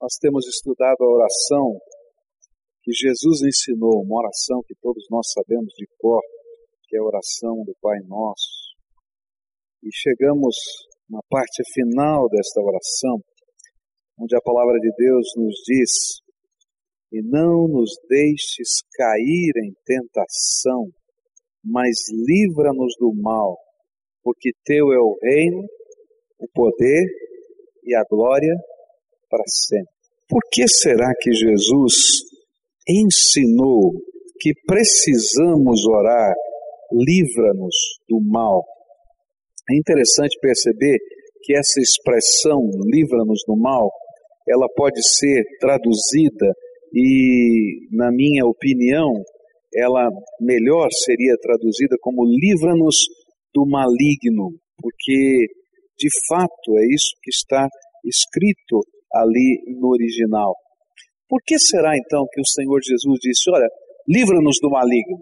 Nós temos estudado a oração que Jesus ensinou, uma oração que todos nós sabemos de cor, que é a oração do Pai Nosso. E chegamos na parte final desta oração, onde a palavra de Deus nos diz: E não nos deixes cair em tentação, mas livra-nos do mal, porque teu é o reino, o poder e a glória para sempre. Por que será que Jesus ensinou que precisamos orar, livra-nos do mal? É interessante perceber que essa expressão, livra-nos do mal, ela pode ser traduzida e, na minha opinião, ela melhor seria traduzida como livra-nos do maligno, porque de fato é isso que está escrito ali no original. Por que será então que o Senhor Jesus disse: Olha, livra-nos do maligno?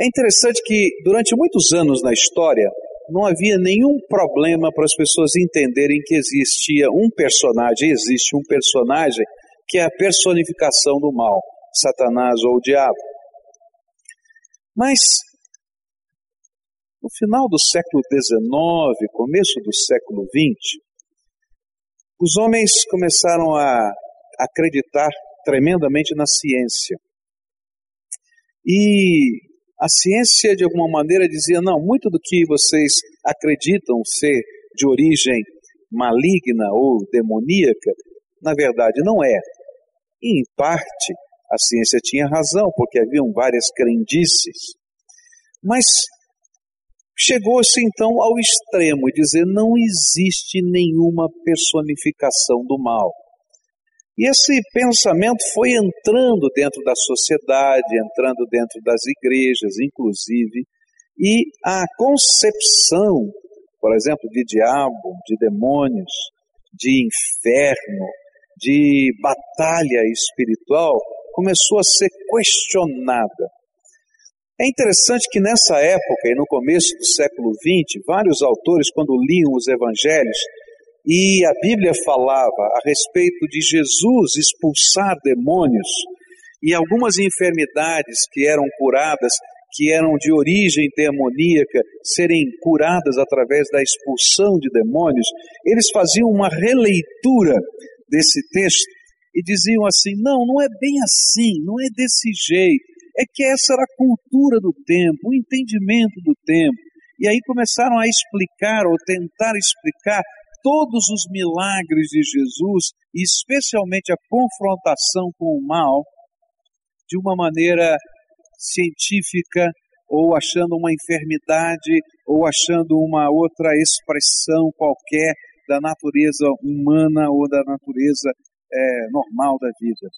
É interessante que durante muitos anos na história não havia nenhum problema para as pessoas entenderem que existia um personagem, existe um personagem que é a personificação do mal, Satanás ou o diabo. Mas no final do século XIX, começo do século XX, os homens começaram a acreditar tremendamente na ciência. E a ciência, de alguma maneira, dizia: não, muito do que vocês acreditam ser de origem maligna ou demoníaca, na verdade não é. E, em parte, a ciência tinha razão, porque haviam várias crendices. Mas Chegou-se então ao extremo de dizer não existe nenhuma personificação do mal. E esse pensamento foi entrando dentro da sociedade, entrando dentro das igrejas, inclusive, e a concepção, por exemplo, de diabo, de demônios, de inferno, de batalha espiritual, começou a ser questionada. É interessante que nessa época e no começo do século XX, vários autores, quando liam os evangelhos, e a Bíblia falava a respeito de Jesus expulsar demônios e algumas enfermidades que eram curadas, que eram de origem demoníaca, serem curadas através da expulsão de demônios, eles faziam uma releitura desse texto e diziam assim: não, não é bem assim, não é desse jeito é que essa era a cultura do tempo, o entendimento do tempo. E aí começaram a explicar ou tentar explicar todos os milagres de Jesus, e especialmente a confrontação com o mal, de uma maneira científica, ou achando uma enfermidade, ou achando uma outra expressão qualquer da natureza humana ou da natureza é, normal da vida.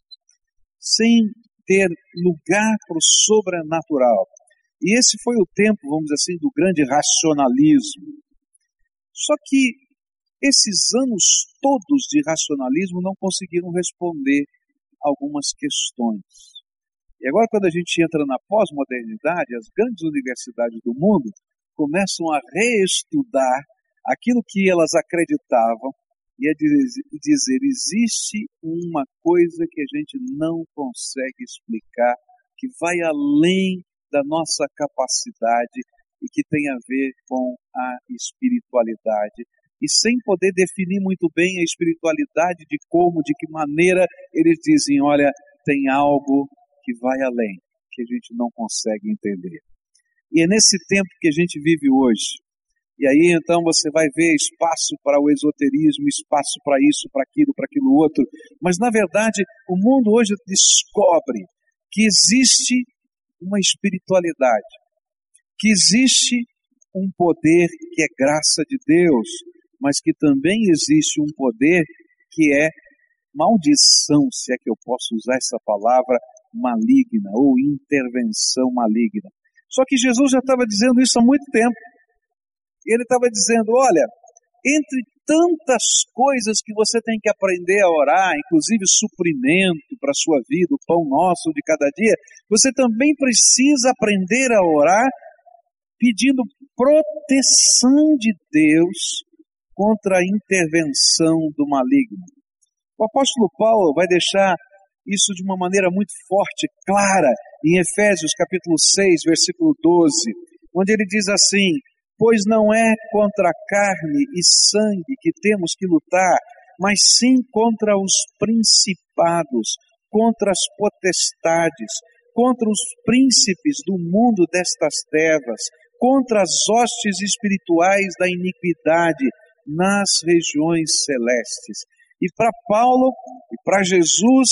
Sem ter lugar para o sobrenatural. E esse foi o tempo, vamos dizer assim, do grande racionalismo. Só que esses anos todos de racionalismo não conseguiram responder algumas questões. E agora, quando a gente entra na pós-modernidade, as grandes universidades do mundo começam a reestudar aquilo que elas acreditavam e é dizer: existe uma coisa que a gente não consegue explicar, que vai além da nossa capacidade e que tem a ver com a espiritualidade. E sem poder definir muito bem a espiritualidade, de como, de que maneira, eles dizem: olha, tem algo que vai além, que a gente não consegue entender. E é nesse tempo que a gente vive hoje, e aí então você vai ver espaço para o esoterismo, espaço para isso, para aquilo, para aquilo outro. Mas na verdade, o mundo hoje descobre que existe uma espiritualidade, que existe um poder que é graça de Deus, mas que também existe um poder que é maldição, se é que eu posso usar essa palavra, maligna ou intervenção maligna. Só que Jesus já estava dizendo isso há muito tempo. E ele estava dizendo: olha, entre tantas coisas que você tem que aprender a orar, inclusive suprimento para a sua vida, o pão nosso de cada dia, você também precisa aprender a orar pedindo proteção de Deus contra a intervenção do maligno. O apóstolo Paulo vai deixar isso de uma maneira muito forte, clara, em Efésios capítulo 6, versículo 12, onde ele diz assim: Pois não é contra carne e sangue que temos que lutar, mas sim contra os principados, contra as potestades, contra os príncipes do mundo destas trevas, contra as hostes espirituais da iniquidade nas regiões celestes. E para Paulo e para Jesus,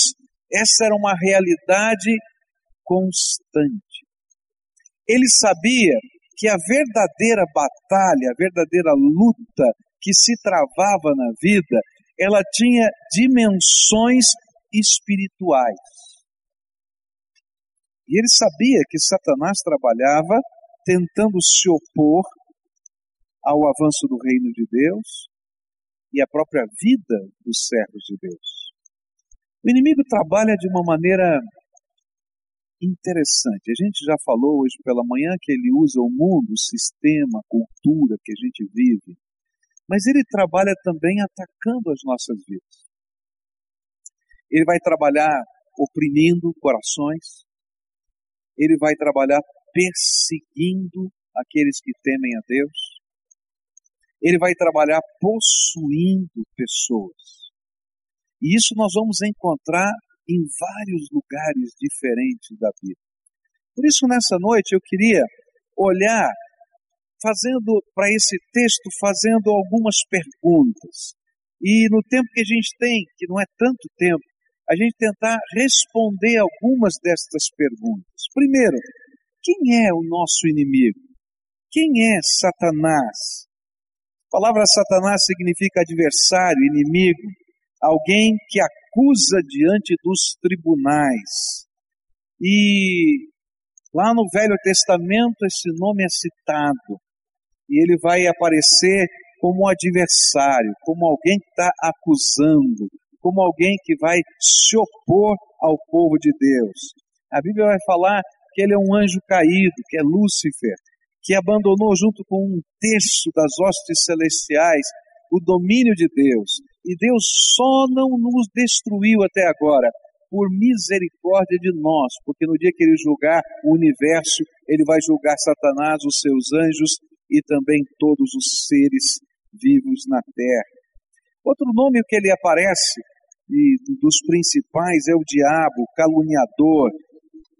essa era uma realidade constante. Ele sabia que a verdadeira batalha, a verdadeira luta que se travava na vida, ela tinha dimensões espirituais. E ele sabia que Satanás trabalhava tentando se opor ao avanço do reino de Deus e à própria vida dos servos de Deus. O inimigo trabalha de uma maneira interessante. A gente já falou hoje pela manhã que ele usa o mundo, o sistema, a cultura que a gente vive, mas ele trabalha também atacando as nossas vidas. Ele vai trabalhar oprimindo corações, ele vai trabalhar perseguindo aqueles que temem a Deus, ele vai trabalhar possuindo pessoas. E isso nós vamos encontrar em vários lugares diferentes da Bíblia. Por isso, nessa noite, eu queria olhar, fazendo para esse texto, fazendo algumas perguntas. E no tempo que a gente tem, que não é tanto tempo, a gente tentar responder algumas destas perguntas. Primeiro, quem é o nosso inimigo? Quem é Satanás? A palavra Satanás significa adversário, inimigo, alguém que acusa diante dos tribunais. E lá no Velho Testamento esse nome é citado. E ele vai aparecer como um adversário, como alguém que está acusando, como alguém que vai se opor ao povo de Deus. A Bíblia vai falar que ele é um anjo caído, que é Lúcifer, que abandonou junto com um terço das hostes celestiais o domínio de Deus. E Deus só não nos destruiu até agora por misericórdia de nós, porque no dia que ele julgar o universo, ele vai julgar Satanás, os seus anjos e também todos os seres vivos na terra. Outro nome que ele aparece, e dos principais, é o diabo, caluniador,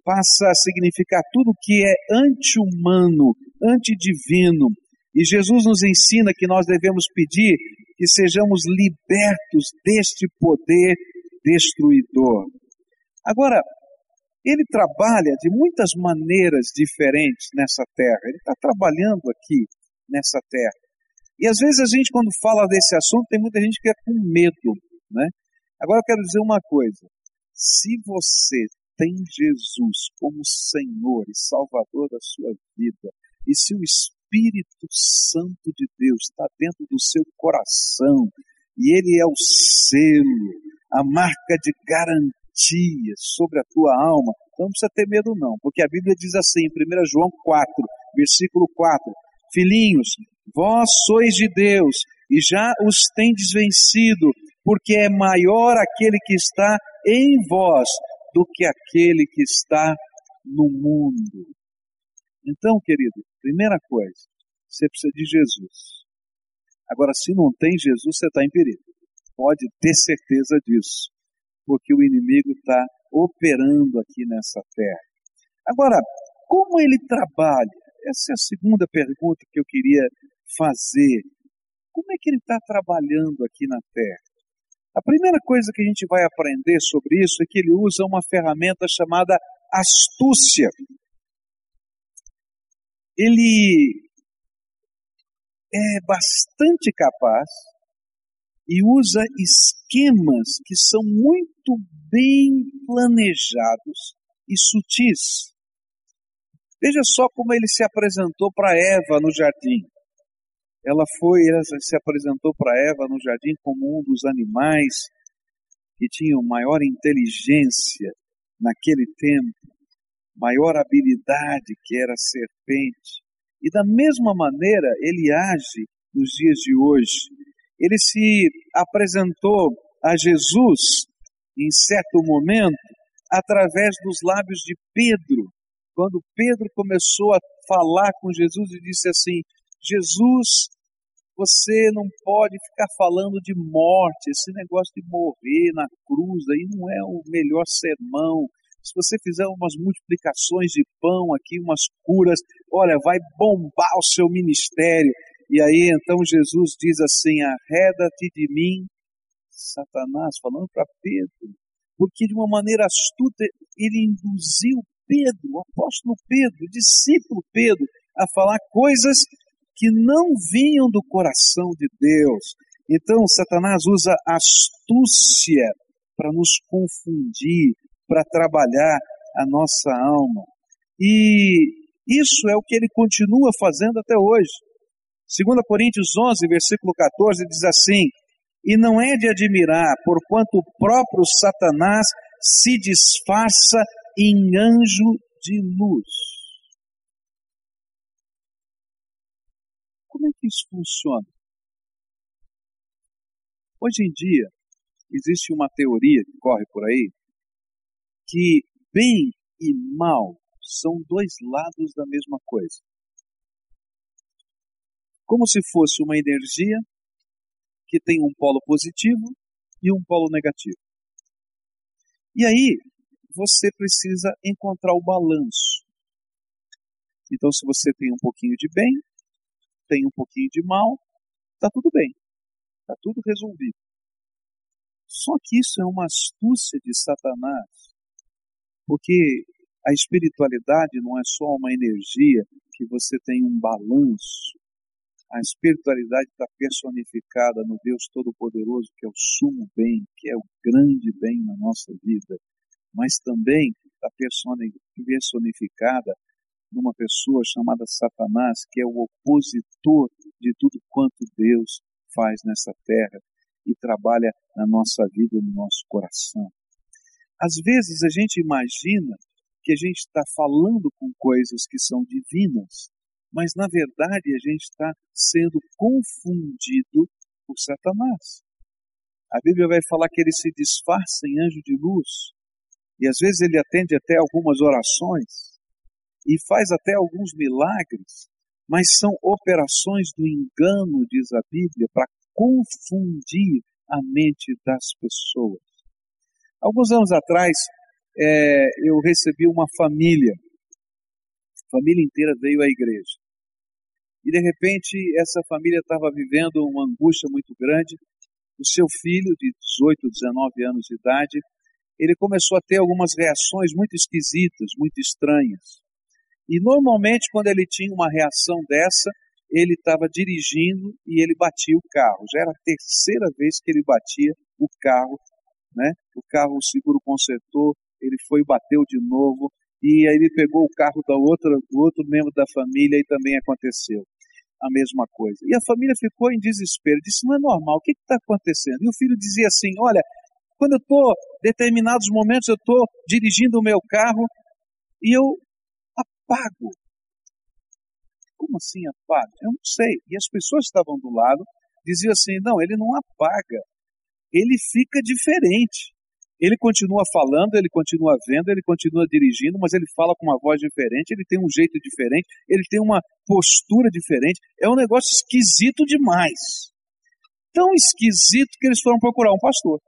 passa a significar tudo que é anti-humano, antidivino, e Jesus nos ensina que nós devemos pedir que sejamos libertos deste poder destruidor. Agora, ele trabalha de muitas maneiras diferentes nessa terra. Ele está trabalhando aqui nessa terra. E às vezes a gente, quando fala desse assunto, tem muita gente que é com medo. Né? Agora eu quero dizer uma coisa. Se você tem Jesus como Senhor e Salvador da sua vida, e se o Espírito Santo de Deus está dentro do seu coração e ele é o selo, a marca de garantia sobre a tua alma. Então não precisa ter medo, não, porque a Bíblia diz assim, em 1 João 4, versículo 4: Filhinhos, vós sois de Deus e já os tendes vencido, porque é maior aquele que está em vós do que aquele que está no mundo. Então, querido, primeira coisa, você precisa de Jesus. Agora, se não tem Jesus, você está em perigo. Pode ter certeza disso, porque o inimigo está operando aqui nessa terra. Agora, como ele trabalha? Essa é a segunda pergunta que eu queria fazer. Como é que ele está trabalhando aqui na terra? A primeira coisa que a gente vai aprender sobre isso é que ele usa uma ferramenta chamada astúcia ele é bastante capaz e usa esquemas que são muito bem planejados e sutis. Veja só como ele se apresentou para Eva no jardim. Ela foi, ela se apresentou para Eva no jardim como um dos animais que tinham maior inteligência naquele tempo maior habilidade que era a serpente. E da mesma maneira ele age nos dias de hoje. Ele se apresentou a Jesus, em certo momento, através dos lábios de Pedro, quando Pedro começou a falar com Jesus e disse assim: Jesus, você não pode ficar falando de morte, esse negócio de morrer na cruz aí não é o melhor sermão. Se você fizer umas multiplicações de pão aqui, umas curas, olha, vai bombar o seu ministério. E aí então Jesus diz assim: arreda-te de mim, Satanás, falando para Pedro, porque de uma maneira astuta ele induziu Pedro, o apóstolo Pedro, o discípulo Pedro, a falar coisas que não vinham do coração de Deus. Então, Satanás usa astúcia para nos confundir, para trabalhar a nossa alma. E isso é o que ele continua fazendo até hoje. 2 Coríntios 11, versículo 14, diz assim: E não é de admirar, porquanto o próprio Satanás se disfarça em anjo de luz. Como é que isso funciona? Hoje em dia, existe uma teoria que corre por aí que bem e mal são dois lados da mesma coisa. Como se fosse uma energia que tem um polo positivo e um polo negativo. E aí, você precisa encontrar o balanço. Então, se você tem um pouquinho de bem, tem um pouquinho de mal, está tudo bem, está tudo resolvido. Só que isso é uma astúcia de Satanás, porque a espiritualidade não é só uma energia que você tem um balanço. A espiritualidade está personificada no Deus Todo-Poderoso, que é o sumo bem, que é o grande bem na nossa vida mas também está personificada numa pessoa chamada Satanás, que é o opositor de tudo quanto Deus faz nessa terra e trabalha na nossa vida, no nosso coração. Às vezes a gente imagina que a gente está falando com coisas que são divinas, mas na verdade a gente está sendo confundido por Satanás. A Bíblia vai falar que ele se disfarça em anjo de luz, e às vezes ele atende até algumas orações e faz até alguns milagres, mas são operações do engano, diz a Bíblia, para confundir a mente das pessoas. Alguns anos atrás, é, eu recebi uma família, a família inteira veio à igreja. E de repente, essa família estava vivendo uma angústia muito grande. O seu filho, de 18, 19 anos de idade, ele começou a ter algumas reações muito esquisitas, muito estranhas. E normalmente, quando ele tinha uma reação dessa, ele estava dirigindo e ele batia o carro. Já era a terceira vez que ele batia o carro, né? O carro, o seguro consertou, ele foi e bateu de novo, e aí ele pegou o carro da outra, do outro membro da família e também aconteceu a mesma coisa. E a família ficou em desespero, disse: não é normal, o que está acontecendo? E o filho dizia assim: olha, quando eu estou, determinados momentos, eu estou dirigindo o meu carro e eu apago. Como assim apago? Eu não sei. E as pessoas que estavam do lado diziam assim: não, ele não apaga, ele fica diferente. Ele continua falando, ele continua vendo, ele continua dirigindo, mas ele fala com uma voz diferente, ele tem um jeito diferente, ele tem uma postura diferente. É um negócio esquisito demais. Tão esquisito que eles foram procurar um pastor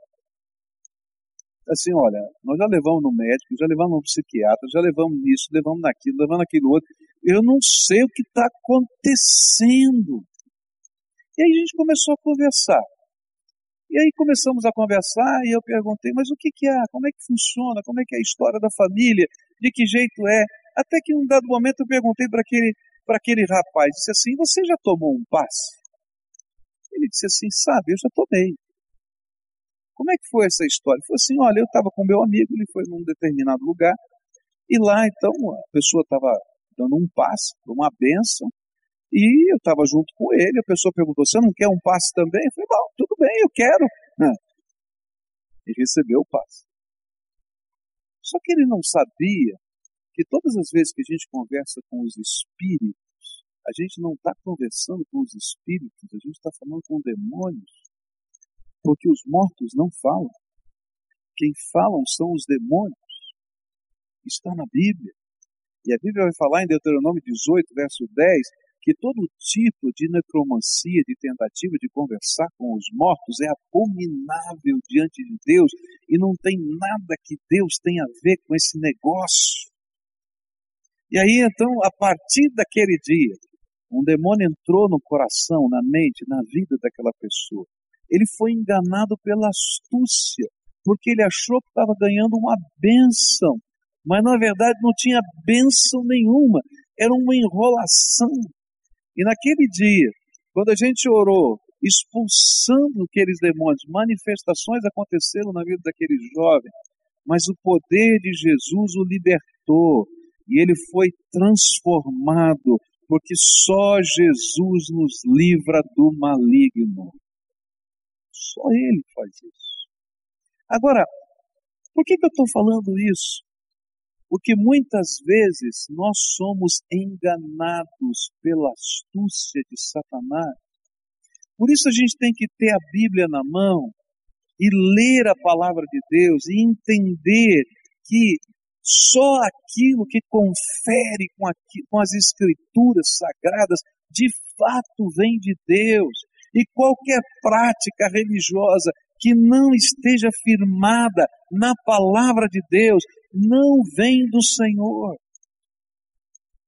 assim, olha, nós já levamos no médico, já levamos no psiquiatra, já levamos nisso, levamos naquilo, levamos naquilo outro. Eu não sei o que está acontecendo. E aí a gente começou a conversar. E aí começamos a conversar e eu perguntei, mas o que, que é? Como é que funciona? Como é que é a história da família? De que jeito é? Até que em um dado momento eu perguntei para aquele, aquele rapaz, disse assim, você já tomou um passe? Ele disse assim, sabe, eu já tomei. Como é que foi essa história? Foi assim, olha, eu estava com meu amigo, ele foi num determinado lugar, e lá então a pessoa estava dando um passe uma benção, e eu estava junto com ele, a pessoa perguntou, você não quer um passe também? Eu falei, bom, tudo bem, eu quero. E recebeu o passe. Só que ele não sabia que todas as vezes que a gente conversa com os espíritos, a gente não está conversando com os espíritos, a gente está falando com demônios. Porque os mortos não falam. Quem falam são os demônios. Está na Bíblia. E a Bíblia vai falar em Deuteronômio 18, verso 10, que todo tipo de necromancia, de tentativa de conversar com os mortos é abominável diante de Deus e não tem nada que Deus tenha a ver com esse negócio. E aí então, a partir daquele dia, um demônio entrou no coração, na mente, na vida daquela pessoa. Ele foi enganado pela astúcia, porque ele achou que estava ganhando uma bênção, mas na verdade não tinha bênção nenhuma, era uma enrolação. E naquele dia, quando a gente orou, expulsando aqueles demônios, manifestações aconteceram na vida daquele jovem, mas o poder de Jesus o libertou e ele foi transformado, porque só Jesus nos livra do maligno. Só Ele faz isso. Agora, por que, que eu estou falando isso? Porque muitas vezes nós somos enganados pela astúcia de Satanás. Por isso a gente tem que ter a Bíblia na mão e ler a palavra de Deus e entender que só aquilo que confere com, aqui, com as escrituras sagradas de fato vem de Deus. E qualquer prática religiosa que não esteja firmada na palavra de Deus não vem do Senhor.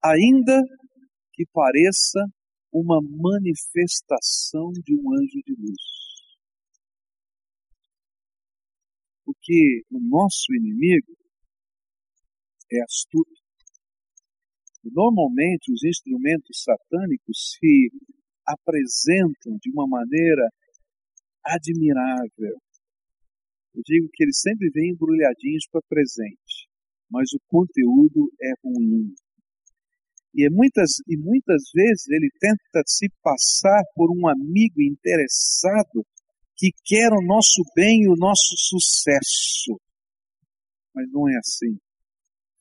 Ainda que pareça uma manifestação de um anjo de luz. Porque o nosso inimigo é astuto. Normalmente os instrumentos satânicos se apresentam de uma maneira admirável. Eu digo que eles sempre vêm embrulhadinhos para presente, mas o conteúdo é ruim. E, é muitas, e muitas vezes ele tenta se passar por um amigo interessado que quer o nosso bem e o nosso sucesso. Mas não é assim.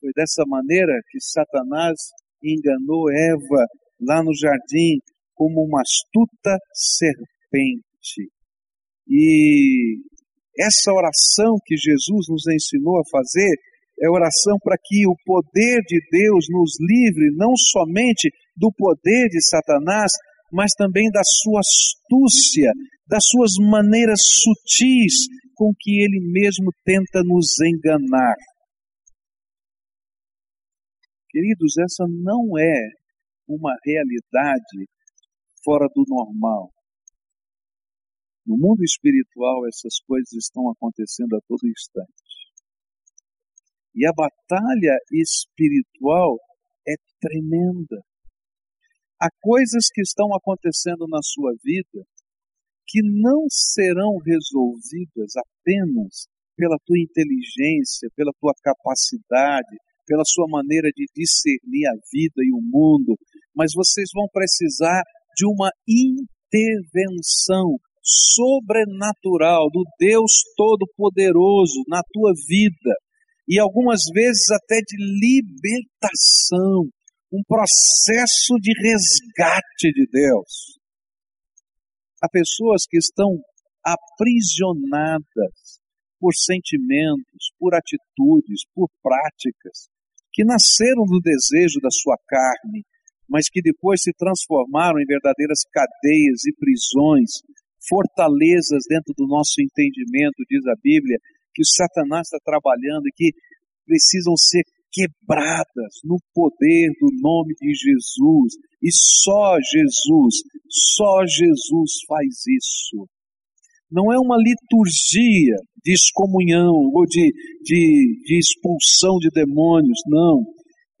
Foi dessa maneira que Satanás enganou Eva lá no jardim como uma astuta serpente. E essa oração que Jesus nos ensinou a fazer é oração para que o poder de Deus nos livre não somente do poder de Satanás, mas também da sua astúcia, das suas maneiras sutis com que ele mesmo tenta nos enganar. Queridos, essa não é uma realidade fora do normal. No mundo espiritual, essas coisas estão acontecendo a todo instante. E a batalha espiritual é tremenda. Há coisas que estão acontecendo na sua vida que não serão resolvidas apenas pela tua inteligência, pela tua capacidade, pela sua maneira de discernir a vida e o mundo, mas vocês vão precisar de uma intervenção sobrenatural do Deus Todo-Poderoso na tua vida e algumas vezes até de libertação, um processo de resgate de Deus. Há pessoas que estão aprisionadas por sentimentos, por atitudes, por práticas, que nasceram do desejo da sua carne, mas que depois se transformaram em verdadeiras cadeias e prisões, fortalezas dentro do nosso entendimento, diz a Bíblia, que o Satanás está trabalhando e que precisam ser quebradas no poder do nome de Jesus. E só Jesus, só Jesus faz isso. Não é uma liturgia de excomunhão ou de, de, de expulsão de demônios, não.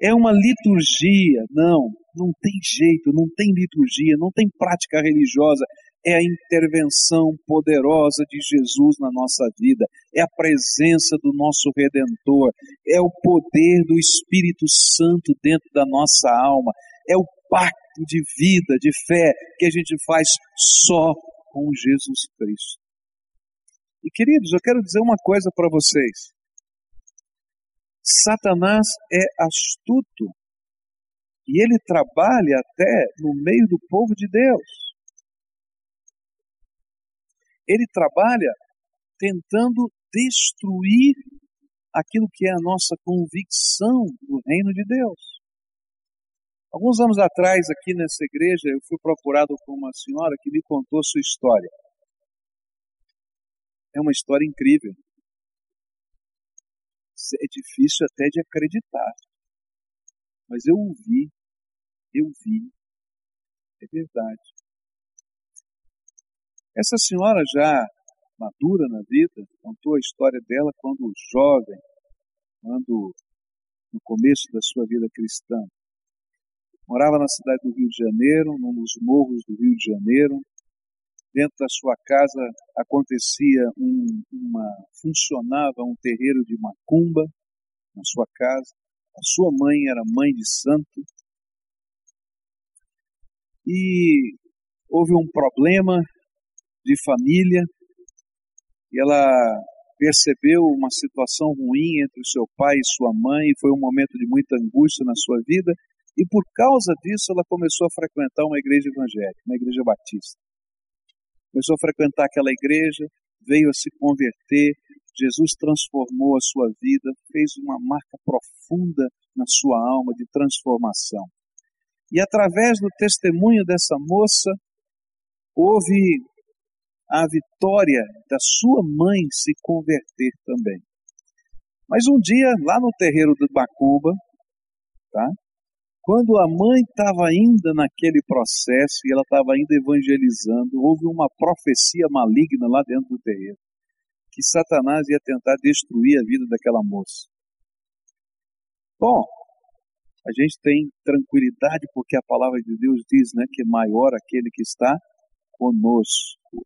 É uma liturgia, não. Não tem jeito, não tem liturgia, não tem prática religiosa. É a intervenção poderosa de Jesus na nossa vida, é a presença do nosso Redentor, é o poder do Espírito Santo dentro da nossa alma, é o pacto de vida, de fé que a gente faz só com Jesus Cristo. E queridos, eu quero dizer uma coisa para vocês. Satanás é astuto e ele trabalha até no meio do povo de Deus. Ele trabalha tentando destruir aquilo que é a nossa convicção do reino de Deus. Alguns anos atrás, aqui nessa igreja, eu fui procurado por uma senhora que me contou sua história. É uma história incrível. É difícil até de acreditar. Mas eu ouvi, eu vi, é verdade. Essa senhora já madura na vida, contou a história dela quando jovem, quando no começo da sua vida cristã. Morava na cidade do Rio de Janeiro, num dos morros do Rio de Janeiro. Dentro da sua casa acontecia um, uma funcionava um terreiro de macumba na sua casa. A sua mãe era mãe de santo. E houve um problema de família e ela percebeu uma situação ruim entre o seu pai e sua mãe, foi um momento de muita angústia na sua vida, e por causa disso ela começou a frequentar uma igreja evangélica, uma igreja batista. Começou a frequentar aquela igreja, veio a se converter, Jesus transformou a sua vida, fez uma marca profunda na sua alma de transformação. E através do testemunho dessa moça, houve a vitória da sua mãe se converter também. Mas um dia, lá no terreiro do Bacuba, tá? quando a mãe estava ainda naquele processo e ela estava ainda evangelizando, houve uma profecia maligna lá dentro do terreiro, que Satanás ia tentar destruir a vida daquela moça. Bom, a gente tem tranquilidade porque a palavra de Deus diz né, que é maior aquele que está conosco.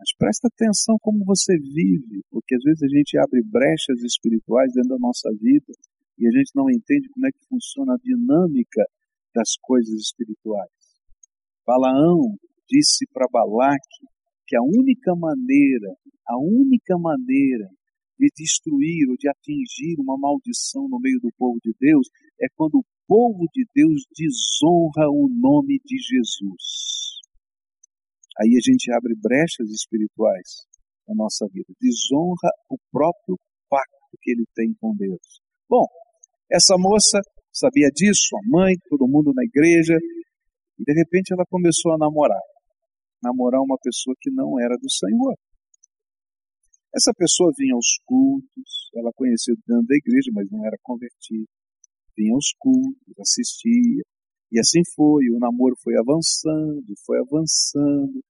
Mas presta atenção como você vive, porque às vezes a gente abre brechas espirituais dentro da nossa vida e a gente não entende como é que funciona a dinâmica das coisas espirituais. Balaão disse para Balaque que a única maneira, a única maneira de destruir ou de atingir uma maldição no meio do povo de Deus é quando o povo de Deus desonra o nome de Jesus. Aí a gente abre brechas espirituais na nossa vida, desonra o próprio pacto que ele tem com Deus. Bom, essa moça sabia disso, a mãe, todo mundo na igreja, e de repente ela começou a namorar. Namorar uma pessoa que não era do Senhor. Essa pessoa vinha aos cultos, ela conhecia dentro da igreja, mas não era convertida. Vinha aos cultos, assistia, e assim foi, o namoro foi avançando, foi avançando,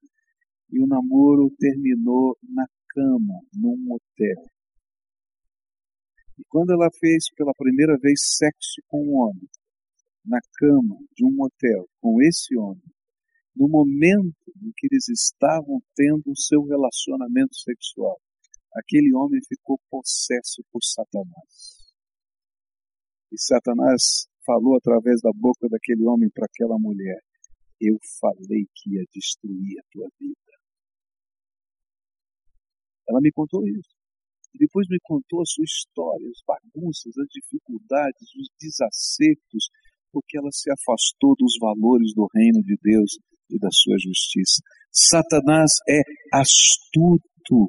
e o namoro terminou na cama, num motel. E quando ela fez pela primeira vez sexo com um homem, na cama de um motel, com esse homem, no momento em que eles estavam tendo o seu relacionamento sexual, aquele homem ficou possesso por Satanás. E Satanás falou através da boca daquele homem para aquela mulher: Eu falei que ia destruir a tua vida. Ela me contou isso. E depois me contou a sua história, as bagunças, as dificuldades, os desacertos, porque ela se afastou dos valores do reino de Deus e da sua justiça. Satanás é astuto.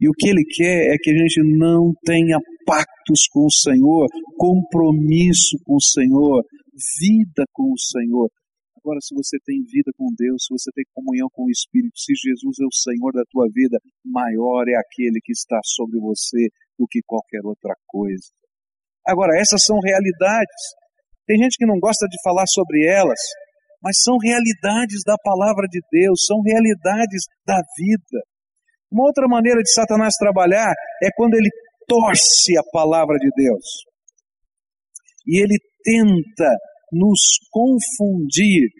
E o que ele quer é que a gente não tenha pactos com o Senhor, compromisso com o Senhor, vida com o Senhor. Agora, se você tem vida com Deus, se você tem comunhão com o Espírito, se Jesus é o Senhor da tua vida, maior é aquele que está sobre você do que qualquer outra coisa. Agora, essas são realidades. Tem gente que não gosta de falar sobre elas, mas são realidades da palavra de Deus, são realidades da vida. Uma outra maneira de Satanás trabalhar é quando ele torce a palavra de Deus. E ele tenta nos confundir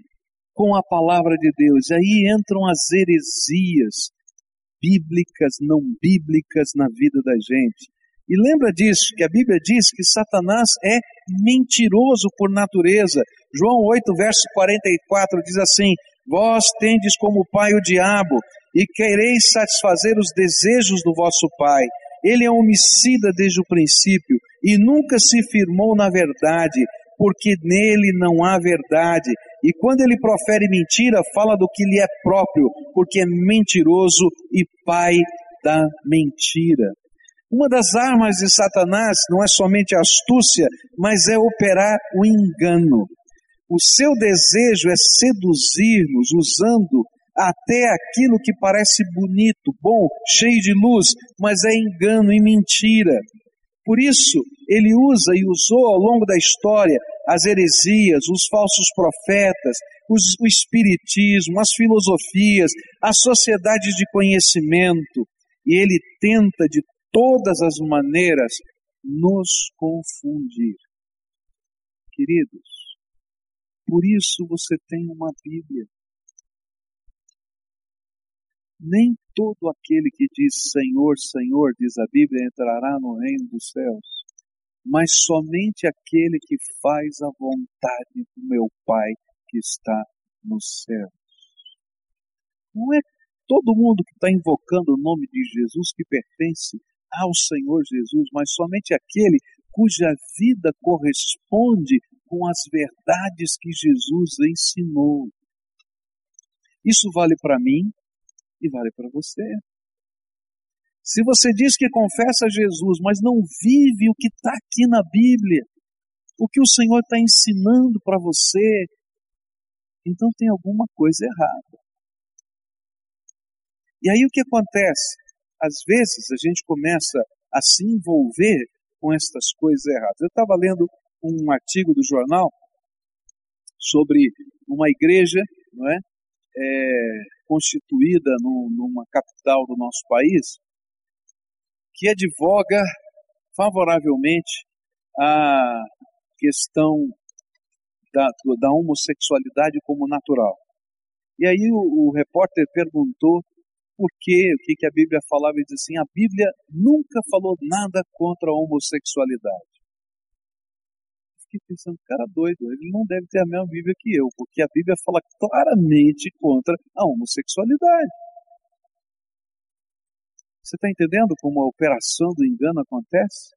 com a palavra de Deus. Aí entram as heresias bíblicas, não bíblicas na vida da gente. E lembra disso, que a Bíblia diz que Satanás é mentiroso por natureza. João 8, verso 44 diz assim: Vós tendes como pai o diabo, e quereis satisfazer os desejos do vosso pai. Ele é homicida desde o princípio e nunca se firmou na verdade, porque nele não há verdade. E quando ele profere mentira, fala do que lhe é próprio, porque é mentiroso e pai da mentira. Uma das armas de Satanás não é somente a astúcia, mas é operar o engano. O seu desejo é seduzir-nos usando até aquilo que parece bonito, bom, cheio de luz, mas é engano e mentira. Por isso, ele usa e usou ao longo da história as heresias, os falsos profetas, os, o espiritismo, as filosofias, as sociedades de conhecimento, e ele tenta de todas as maneiras nos confundir. Queridos, por isso você tem uma Bíblia. Nem todo aquele que diz Senhor, Senhor, diz a Bíblia, entrará no reino dos céus, mas somente aquele que faz a vontade do meu Pai que está nos céus. Não é todo mundo que está invocando o nome de Jesus que pertence ao Senhor Jesus, mas somente aquele cuja vida corresponde com as verdades que Jesus ensinou. Isso vale para mim e vale para você. Se você diz que confessa Jesus, mas não vive o que está aqui na Bíblia, o que o Senhor está ensinando para você, então tem alguma coisa errada. E aí o que acontece? Às vezes a gente começa a se envolver com estas coisas erradas. Eu estava lendo um artigo do jornal sobre uma igreja, não é, é constituída no, numa capital do nosso país, que advoga favoravelmente a questão da, da homossexualidade como natural. E aí o, o repórter perguntou por quê, o que, que a Bíblia falava, e diz assim, a Bíblia nunca falou nada contra a homossexualidade. Fiquei pensando, cara doido, ele não deve ter a mesma Bíblia que eu, porque a Bíblia fala claramente contra a homossexualidade. Você está entendendo como a operação do engano acontece?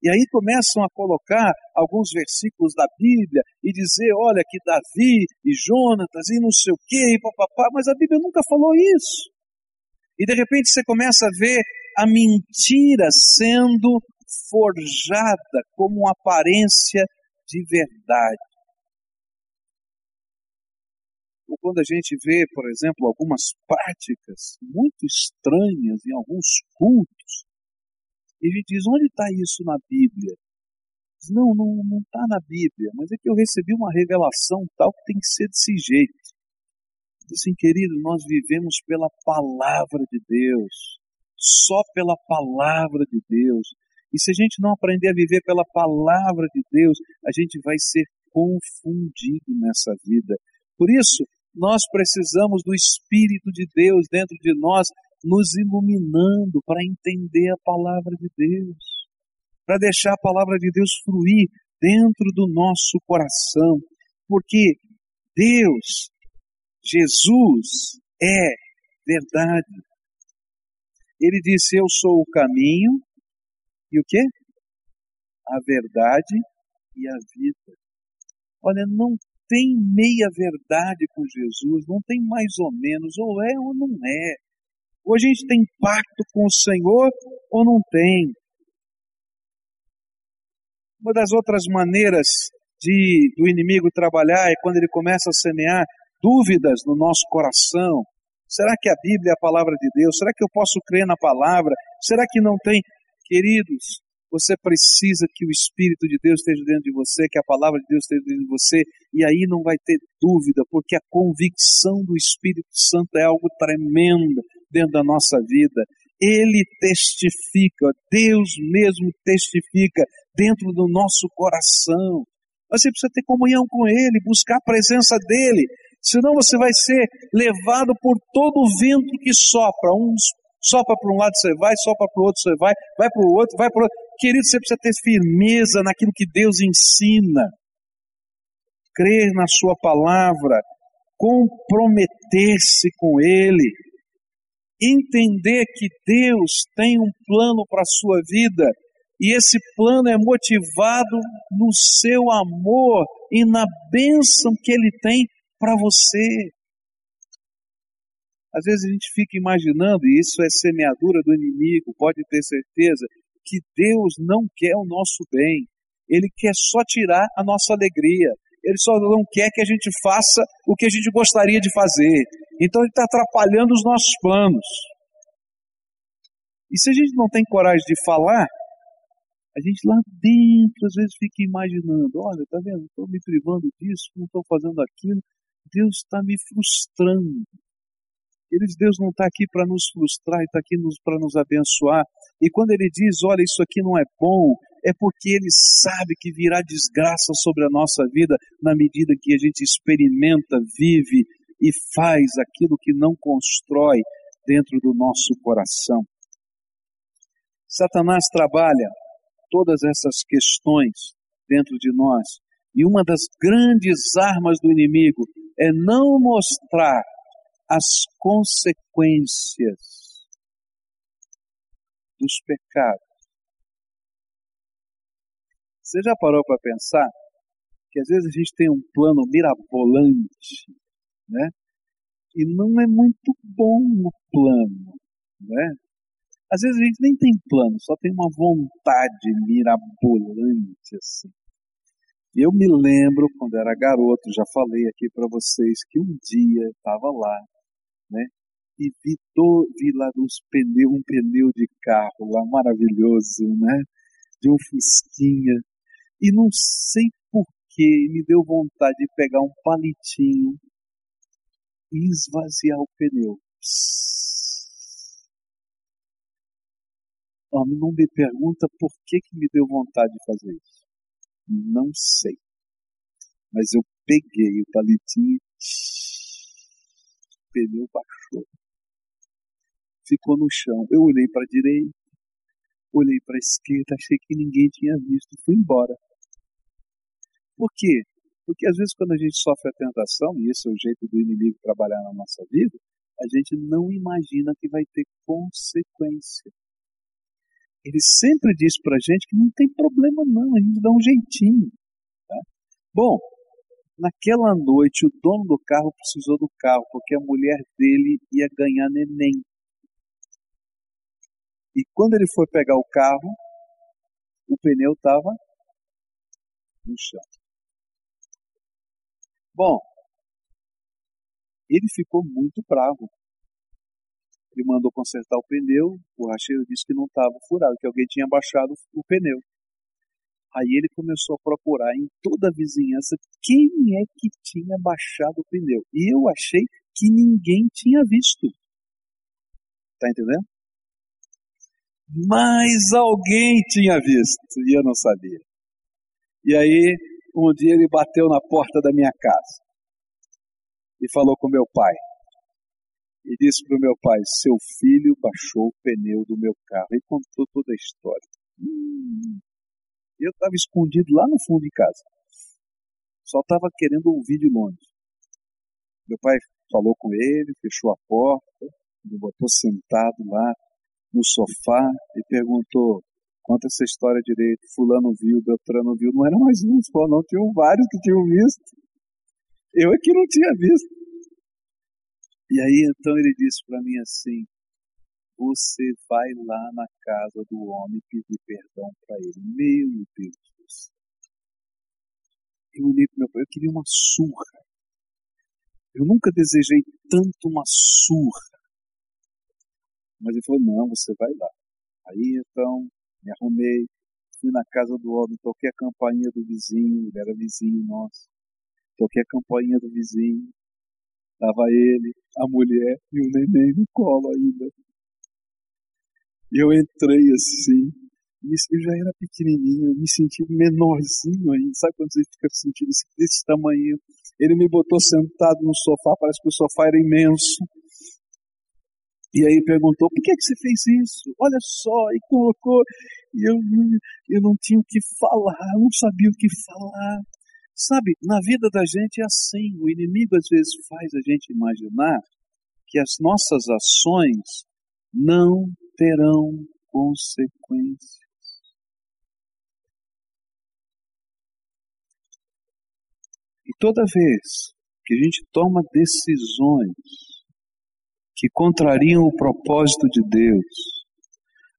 E aí começam a colocar alguns versículos da Bíblia e dizer, olha, que Davi e Jonatas e não sei o quê, e papapá, mas a Bíblia nunca falou isso. E de repente você começa a ver a mentira sendo forjada como aparência de verdade. Ou quando a gente vê, por exemplo, algumas práticas muito estranhas em alguns cultos, e a gente diz: onde está isso na Bíblia? Diz, não, não está na Bíblia, mas é que eu recebi uma revelação tal que tem que ser desse jeito. Diz assim, querido, nós vivemos pela palavra de Deus, só pela palavra de Deus. E se a gente não aprender a viver pela palavra de Deus, a gente vai ser confundido nessa vida. Por isso, nós precisamos do Espírito de Deus dentro de nós, nos iluminando para entender a palavra de Deus, para deixar a palavra de Deus fluir dentro do nosso coração, porque Deus, Jesus é verdade. Ele disse: Eu sou o caminho e o que? A verdade e a vida. Olha, não tem meia verdade com Jesus, não tem mais ou menos, ou é ou não é. Ou a gente tem pacto com o Senhor ou não tem. Uma das outras maneiras de, do inimigo trabalhar é quando ele começa a semear dúvidas no nosso coração. Será que a Bíblia é a palavra de Deus? Será que eu posso crer na palavra? Será que não tem? Queridos, você precisa que o Espírito de Deus esteja dentro de você, que a palavra de Deus esteja dentro de você, e aí não vai ter dúvida, porque a convicção do Espírito Santo é algo tremendo dentro da nossa vida. Ele testifica, Deus mesmo testifica dentro do nosso coração. Você precisa ter comunhão com Ele, buscar a presença dEle, senão você vai ser levado por todo o vento que sopra. Uns sopra para um lado você vai, sopra para o outro você vai, vai para o outro, vai para o outro. Querido, você precisa ter firmeza naquilo que Deus ensina, crer na Sua palavra, comprometer-se com Ele, entender que Deus tem um plano para a sua vida e esse plano é motivado no seu amor e na bênção que Ele tem para você. Às vezes a gente fica imaginando, e isso é semeadura do inimigo, pode ter certeza, que Deus não quer o nosso bem. Ele quer só tirar a nossa alegria. Ele só não quer que a gente faça o que a gente gostaria de fazer. Então ele está atrapalhando os nossos planos. E se a gente não tem coragem de falar, a gente lá dentro às vezes fica imaginando: olha, tá vendo? Estou me privando disso, não estou fazendo aquilo. Deus está me frustrando. Eles, Deus não está aqui para nos frustrar, está aqui para nos abençoar. E quando Ele diz, olha, isso aqui não é bom, é porque Ele sabe que virá desgraça sobre a nossa vida na medida que a gente experimenta, vive e faz aquilo que não constrói dentro do nosso coração. Satanás trabalha todas essas questões dentro de nós. E uma das grandes armas do inimigo é não mostrar as consequências dos pecados. Você já parou para pensar que às vezes a gente tem um plano mirabolante, né? E não é muito bom o plano, né? Às vezes a gente nem tem plano, só tem uma vontade mirabolante assim. Eu me lembro quando era garoto, já falei aqui para vocês que um dia estava lá né? E vi, do, vi lá uns pneu, um pneu de carro lá maravilhoso, né? De um fusquinha. E não sei porquê, me deu vontade de pegar um palitinho e esvaziar o pneu. Homem, não me pergunta por que, que me deu vontade de fazer isso. Não sei. Mas eu peguei o palitinho pneu baixou. Ficou no chão. Eu olhei para a direita, olhei para a esquerda, achei que ninguém tinha visto fui embora. Por quê? Porque às vezes quando a gente sofre a tentação, e esse é o jeito do inimigo trabalhar na nossa vida, a gente não imagina que vai ter consequência. Ele sempre diz para a gente que não tem problema não, a gente dá um jeitinho. Tá? Bom, Naquela noite, o dono do carro precisou do carro, porque a mulher dele ia ganhar neném. E quando ele foi pegar o carro, o pneu estava no chão. Bom, ele ficou muito bravo. Ele mandou consertar o pneu, o borracheiro disse que não estava furado, que alguém tinha baixado o pneu. Aí ele começou a procurar em toda a vizinhança quem é que tinha baixado o pneu. E eu achei que ninguém tinha visto. Tá entendendo? Mas alguém tinha visto e eu não sabia. E aí, um dia ele bateu na porta da minha casa e falou com meu pai. E disse para o meu pai: Seu filho baixou o pneu do meu carro. E contou toda a história. Hum, eu estava escondido lá no fundo de casa. Só estava querendo ouvir de longe. Meu pai falou com ele, fechou a porta, me botou sentado lá no sofá e perguntou: conta essa história direito. Fulano viu, Beltrano viu. Não era mais um só, não. Tinham vários que tinham visto. Eu é que não tinha visto. E aí então ele disse para mim assim: você vai lá na casa do homem pedir perdão para ele. Meu Deus do céu. Eu olhei para meu pai, eu queria uma surra. Eu nunca desejei tanto uma surra. Mas ele falou, não, você vai lá. Aí então, me arrumei, fui na casa do homem, toquei a campainha do vizinho, ele era vizinho nosso. Toquei a campainha do vizinho, estava ele, a mulher e o neném no colo ainda. E eu entrei assim, eu já era pequenininho, eu me senti menorzinho ainda, sabe quando você fica sentindo assim, desse tamanho? Ele me botou sentado no sofá, parece que o sofá era imenso. E aí perguntou, por que, que você fez isso? Olha só, e colocou, e eu, eu não tinha o que falar, não sabia o que falar. Sabe, na vida da gente é assim, o inimigo às vezes faz a gente imaginar que as nossas ações não terão consequências. E toda vez que a gente toma decisões que contrariam o propósito de Deus.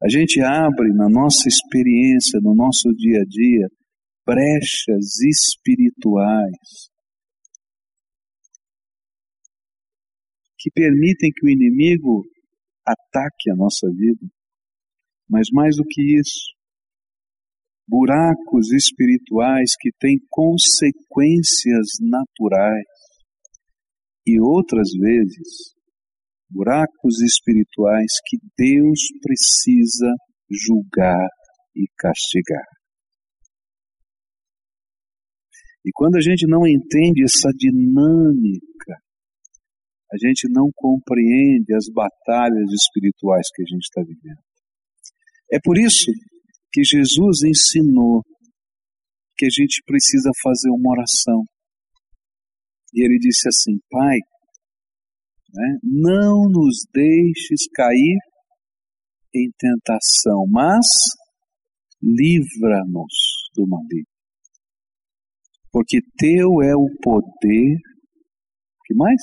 A gente abre na nossa experiência, no nosso dia a dia, brechas espirituais que permitem que o inimigo ataque a nossa vida. Mas mais do que isso, buracos espirituais que têm consequências naturais. E outras vezes, buracos espirituais que Deus precisa julgar e castigar. E quando a gente não entende essa dinâmica, a gente não compreende as batalhas espirituais que a gente está vivendo. É por isso que Jesus ensinou que a gente precisa fazer uma oração. E ele disse assim: Pai, né, não nos deixes cair em tentação, mas livra-nos do maligno. Porque teu é o poder, que mais?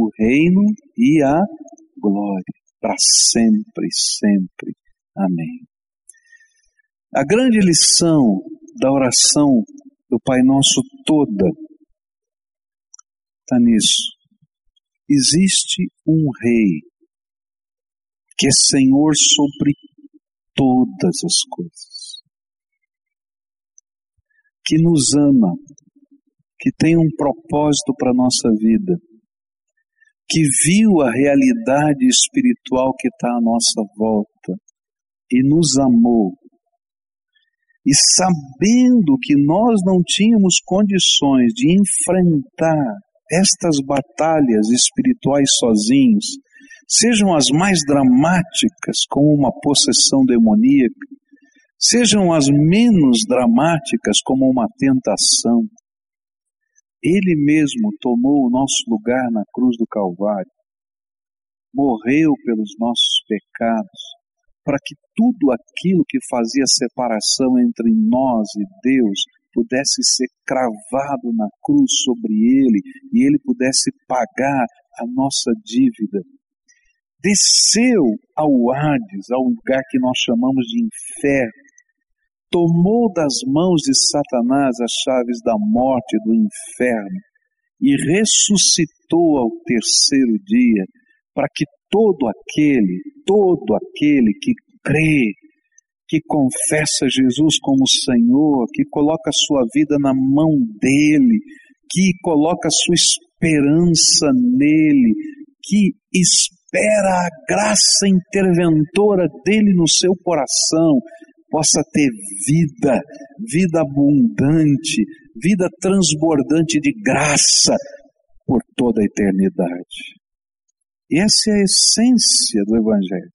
O reino e a glória, para sempre, sempre. Amém. A grande lição da oração do Pai Nosso toda está nisso. Existe um Rei que é Senhor sobre todas as coisas, que nos ama, que tem um propósito para a nossa vida, que viu a realidade espiritual que está à nossa volta e nos amou. E sabendo que nós não tínhamos condições de enfrentar estas batalhas espirituais sozinhos, sejam as mais dramáticas, como uma possessão demoníaca, sejam as menos dramáticas, como uma tentação, Ele mesmo tomou o nosso lugar na cruz do Calvário, morreu pelos nossos pecados, para que tudo aquilo que fazia separação entre nós e Deus pudesse ser cravado na cruz sobre ele e ele pudesse pagar a nossa dívida. Desceu ao Hades, ao lugar que nós chamamos de inferno, tomou das mãos de Satanás as chaves da morte e do inferno e ressuscitou ao terceiro dia para que todo aquele, todo aquele que crê, que confessa Jesus como Senhor, que coloca sua vida na mão dele, que coloca sua esperança nele, que espera a graça interventora dele no seu coração, possa ter vida, vida abundante, vida transbordante de graça por toda a eternidade. Essa é a essência do Evangelho.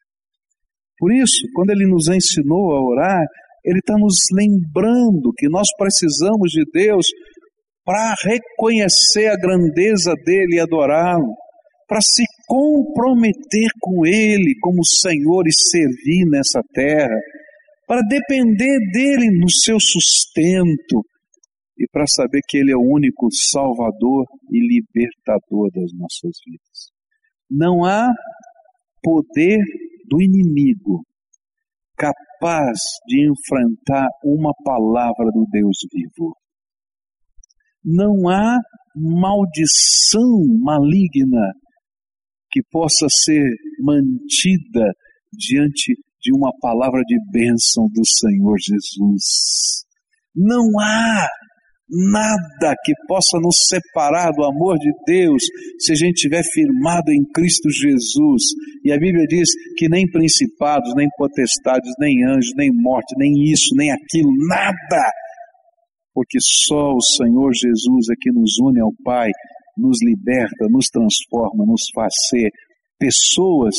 Por isso, quando ele nos ensinou a orar, ele está nos lembrando que nós precisamos de Deus para reconhecer a grandeza dele e adorá-lo, para se comprometer com ele como Senhor e servir nessa terra, para depender dele no seu sustento e para saber que ele é o único Salvador e libertador das nossas vidas. Não há poder do inimigo capaz de enfrentar uma palavra do Deus vivo. Não há maldição maligna que possa ser mantida diante de uma palavra de bênção do Senhor Jesus. Não há nada que possa nos separar do amor de Deus se a gente estiver firmado em Cristo Jesus. E a Bíblia diz que nem principados, nem potestades, nem anjos, nem morte, nem isso, nem aquilo, nada. Porque só o Senhor Jesus é que nos une ao Pai, nos liberta, nos transforma, nos faz ser pessoas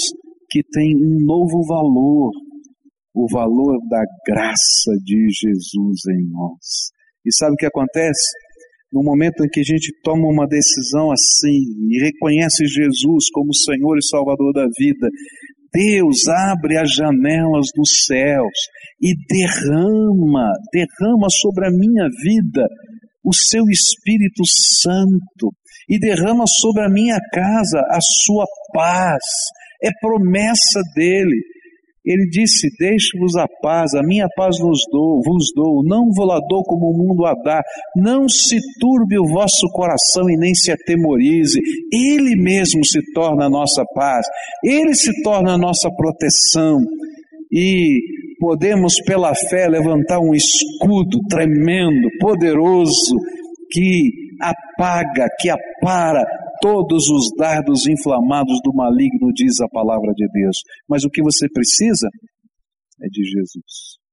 que têm um novo valor, o valor da graça de Jesus em nós. E sabe o que acontece? No momento em que a gente toma uma decisão assim e reconhece Jesus como Senhor e Salvador da vida, Deus abre as janelas dos céus e derrama, derrama sobre a minha vida o seu Espírito Santo e derrama sobre a minha casa a sua paz. É promessa dele. Ele disse: Deixe-vos a paz, a minha paz vos dou, vos dou, não vou lá dou como o mundo a dá, não se turbe o vosso coração e nem se atemorize, Ele mesmo se torna a nossa paz, Ele se torna a nossa proteção, e podemos pela fé levantar um escudo tremendo, poderoso, que apaga, que apara todos os dardos inflamados do maligno, diz a palavra de Deus. Mas o que você precisa é de Jesus.